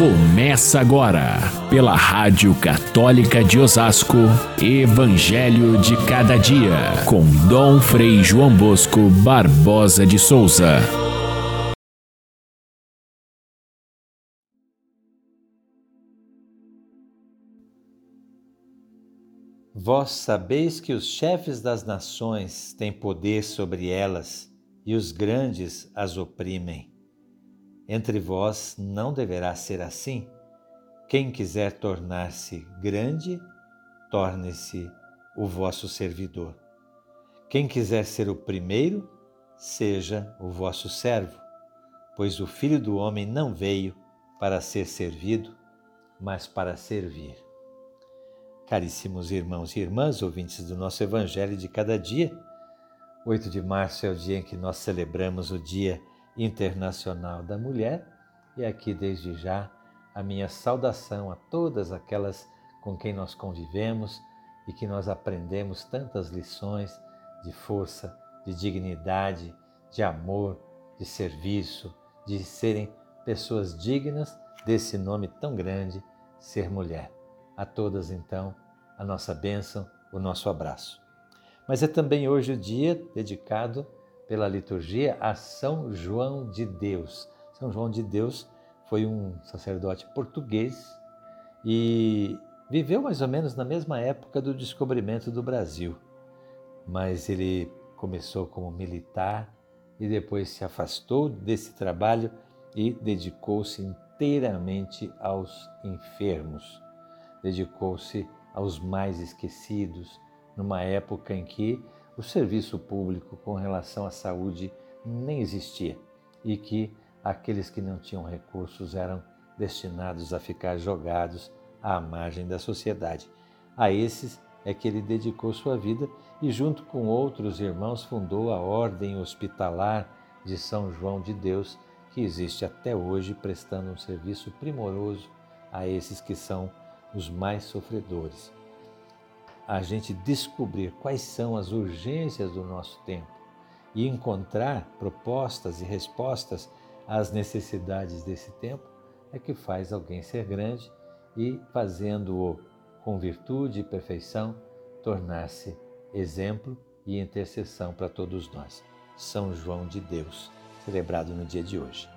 Começa agora, pela Rádio Católica de Osasco, Evangelho de Cada Dia, com Dom Frei João Bosco Barbosa de Souza. Vós sabeis que os chefes das nações têm poder sobre elas e os grandes as oprimem. Entre vós não deverá ser assim. Quem quiser tornar-se grande, torne-se o vosso servidor. Quem quiser ser o primeiro, seja o vosso servo, pois o Filho do Homem não veio para ser servido, mas para servir. Caríssimos irmãos e irmãs, ouvintes do nosso Evangelho de cada dia, 8 de março é o dia em que nós celebramos o Dia Internacional da Mulher e aqui desde já a minha saudação a todas aquelas com quem nós convivemos e que nós aprendemos tantas lições de força, de dignidade, de amor, de serviço, de serem pessoas dignas desse nome tão grande, ser mulher. A todas, então, a nossa bênção, o nosso abraço. Mas é também hoje o dia dedicado pela liturgia a São João de Deus. São João de Deus foi um sacerdote português e viveu mais ou menos na mesma época do descobrimento do Brasil. Mas ele começou como militar e depois se afastou desse trabalho e dedicou-se inteiramente aos enfermos. Dedicou-se aos mais esquecidos, numa época em que o serviço público com relação à saúde nem existia e que aqueles que não tinham recursos eram destinados a ficar jogados à margem da sociedade. A esses é que ele dedicou sua vida e, junto com outros irmãos, fundou a Ordem Hospitalar de São João de Deus, que existe até hoje, prestando um serviço primoroso a esses que são os mais sofredores a gente descobrir quais são as urgências do nosso tempo e encontrar propostas e respostas às necessidades desse tempo é que faz alguém ser grande e, fazendo-o com virtude e perfeição, tornar-se exemplo e intercessão para todos nós. São João de Deus, celebrado no dia de hoje.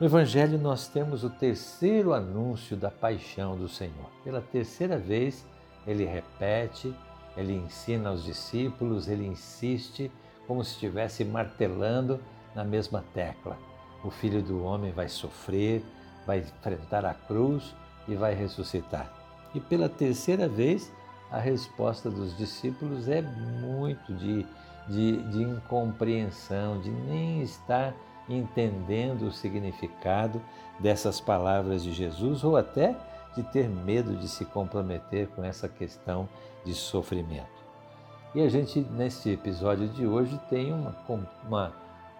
No Evangelho, nós temos o terceiro anúncio da paixão do Senhor. Pela terceira vez, ele repete, ele ensina aos discípulos, ele insiste como se estivesse martelando na mesma tecla. O filho do homem vai sofrer, vai enfrentar a cruz e vai ressuscitar. E pela terceira vez, a resposta dos discípulos é muito de, de, de incompreensão, de nem estar entendendo o significado dessas palavras de Jesus ou até de ter medo de se comprometer com essa questão de sofrimento. E a gente, nesse episódio de hoje, tem uma, uma,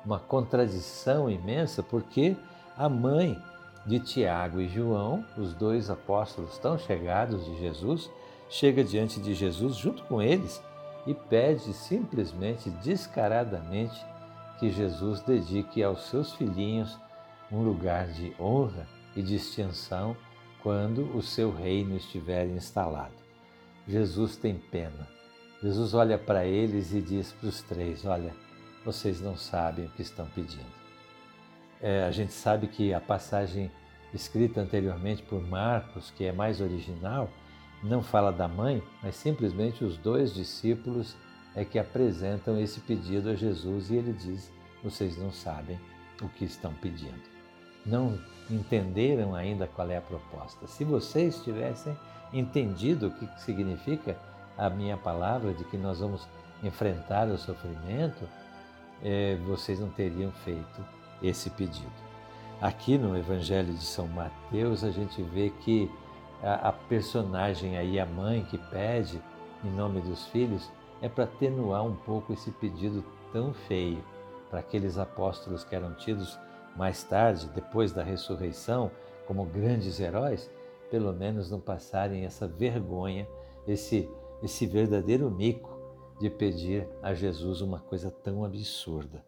uma contradição imensa, porque a mãe de Tiago e João, os dois apóstolos tão chegados de Jesus, chega diante de Jesus junto com eles e pede simplesmente, descaradamente, que Jesus dedique aos seus filhinhos um lugar de honra e distinção quando o seu reino estiver instalado. Jesus tem pena. Jesus olha para eles e diz para os três: Olha, vocês não sabem o que estão pedindo. É, a gente sabe que a passagem escrita anteriormente por Marcos, que é mais original, não fala da mãe, mas simplesmente os dois discípulos é que apresentam esse pedido a Jesus e ele diz: Vocês não sabem o que estão pedindo não entenderam ainda qual é a proposta. Se vocês tivessem entendido o que significa a minha palavra de que nós vamos enfrentar o sofrimento, é, vocês não teriam feito esse pedido. Aqui no Evangelho de São Mateus, a gente vê que a, a personagem aí, a mãe que pede em nome dos filhos, é para atenuar um pouco esse pedido tão feio para aqueles apóstolos que eram tidos mais tarde, depois da ressurreição, como grandes heróis, pelo menos não passarem essa vergonha, esse, esse verdadeiro mico de pedir a Jesus uma coisa tão absurda.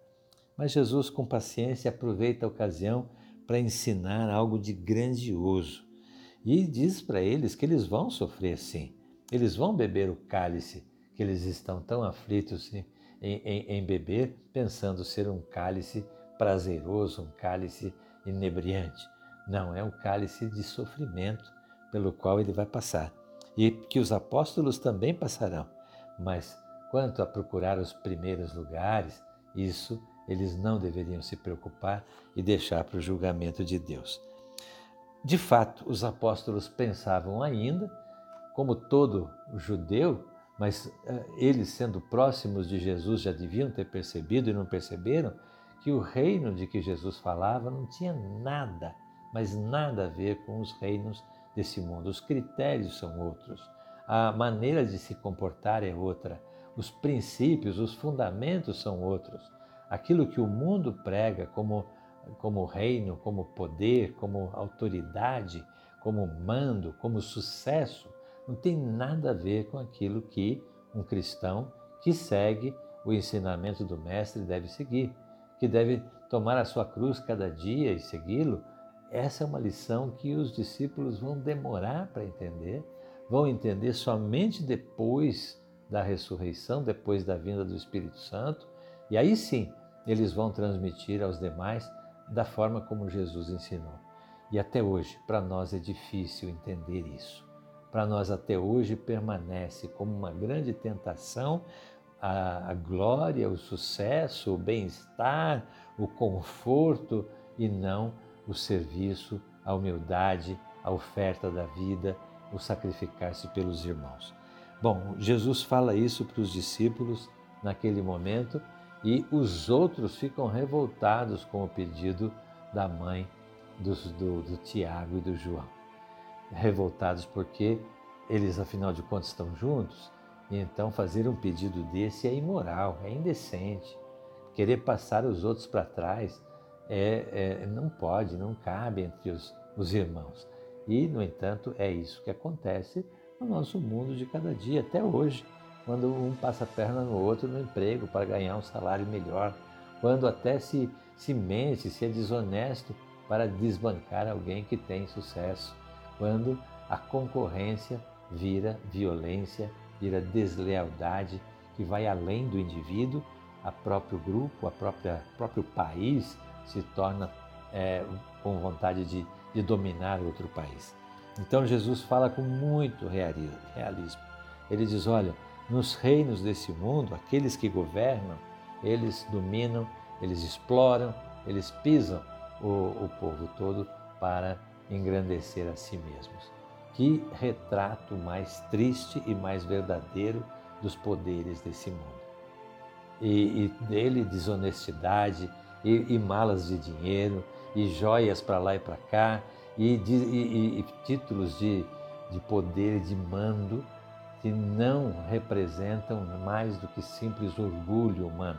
Mas Jesus, com paciência, aproveita a ocasião para ensinar algo de grandioso. E diz para eles que eles vão sofrer sim, eles vão beber o cálice que eles estão tão aflitos em, em, em beber, pensando ser um cálice prazeroso, um cálice inebriante. Não, é um cálice de sofrimento pelo qual ele vai passar. E que os apóstolos também passarão. Mas quanto a procurar os primeiros lugares, isso eles não deveriam se preocupar e deixar para o julgamento de Deus. De fato, os apóstolos pensavam ainda, como todo judeu, mas eh, eles, sendo próximos de Jesus, já deviam ter percebido e não perceberam que o reino de que Jesus falava não tinha nada, mas nada a ver com os reinos desse mundo. Os critérios são outros, a maneira de se comportar é outra, os princípios, os fundamentos são outros. Aquilo que o mundo prega como, como reino, como poder, como autoridade, como mando, como sucesso, não tem nada a ver com aquilo que um cristão que segue o ensinamento do Mestre deve seguir, que deve tomar a sua cruz cada dia e segui-lo. Essa é uma lição que os discípulos vão demorar para entender, vão entender somente depois da ressurreição, depois da vinda do Espírito Santo, e aí sim eles vão transmitir aos demais da forma como Jesus ensinou. E até hoje, para nós é difícil entender isso para nós até hoje permanece como uma grande tentação a, glória, o sucesso, o bem-estar, o conforto e não o serviço, a humildade, a oferta da vida, o sacrificar-se pelos irmãos. Bom, Jesus fala isso para os discípulos naquele momento e os outros ficam revoltados com o pedido da mãe do, do, do Tiago e do João revoltados porque eles, afinal de contas, estão juntos. Então fazer um pedido desse é imoral, é indecente. Querer passar os outros para trás é, é, não pode, não cabe entre os, os irmãos. E, no entanto, é isso que acontece no nosso mundo de cada dia, até hoje, quando um passa a perna no outro no emprego para ganhar um salário melhor, quando até se, se mente, se é desonesto para desbancar alguém que tem sucesso quando a concorrência vira violência, vira deslealdade que vai além do indivíduo, a próprio grupo, a própria próprio país se torna é, com vontade de, de dominar outro país. Então Jesus fala com muito realismo. Ele diz: olha, nos reinos desse mundo, aqueles que governam, eles dominam, eles exploram, eles pisam o, o povo todo para engrandecer a si mesmos. Que retrato mais triste e mais verdadeiro dos poderes desse mundo. E, e dele desonestidade e, e, malas de dinheiro e joias para lá e para cá e, e, e títulos de, de poder e de mando que não representam mais do que simples orgulho humano,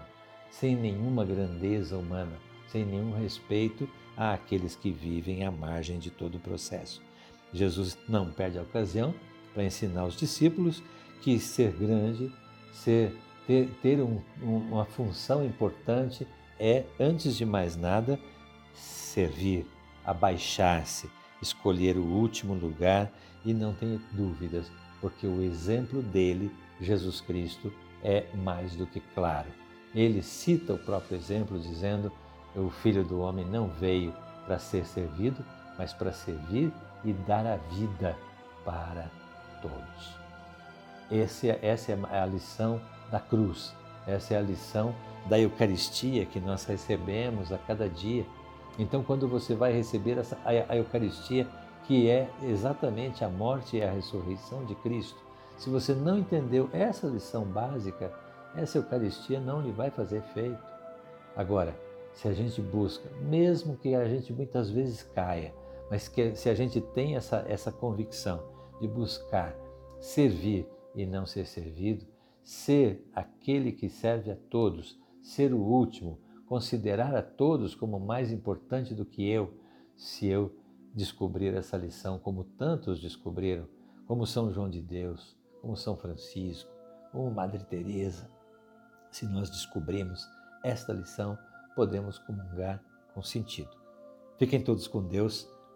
sem nenhuma grandeza humana, sem nenhum respeito àqueles que vivem à margem de todo o processo. Jesus não perde a ocasião para ensinar os discípulos que ser grande, ser, ter, ter um, uma função importante é, antes de mais nada, servir, abaixar-se, escolher o último lugar e não tenha dúvidas, porque o exemplo dele, Jesus Cristo, é mais do que claro. Ele cita o próprio exemplo dizendo: o Filho do Homem não veio para ser servido, mas para servir e dar a vida para todos. Essa, essa é a lição da cruz, essa é a lição da Eucaristia que nós recebemos a cada dia. Então, quando você vai receber essa, a, a Eucaristia, que é exatamente a morte e a ressurreição de Cristo, se você não entendeu essa lição básica, essa Eucaristia não lhe vai fazer efeito. Agora, se a gente busca, mesmo que a gente muitas vezes caia, mas que se a gente tem essa, essa convicção de buscar servir e não ser servido, ser aquele que serve a todos, ser o último, considerar a todos como mais importante do que eu, se eu descobrir essa lição como tantos descobriram, como São João de Deus, como São Francisco, como Madre Teresa, se nós descobrimos esta lição, podemos comungar com sentido. Fiquem todos com Deus.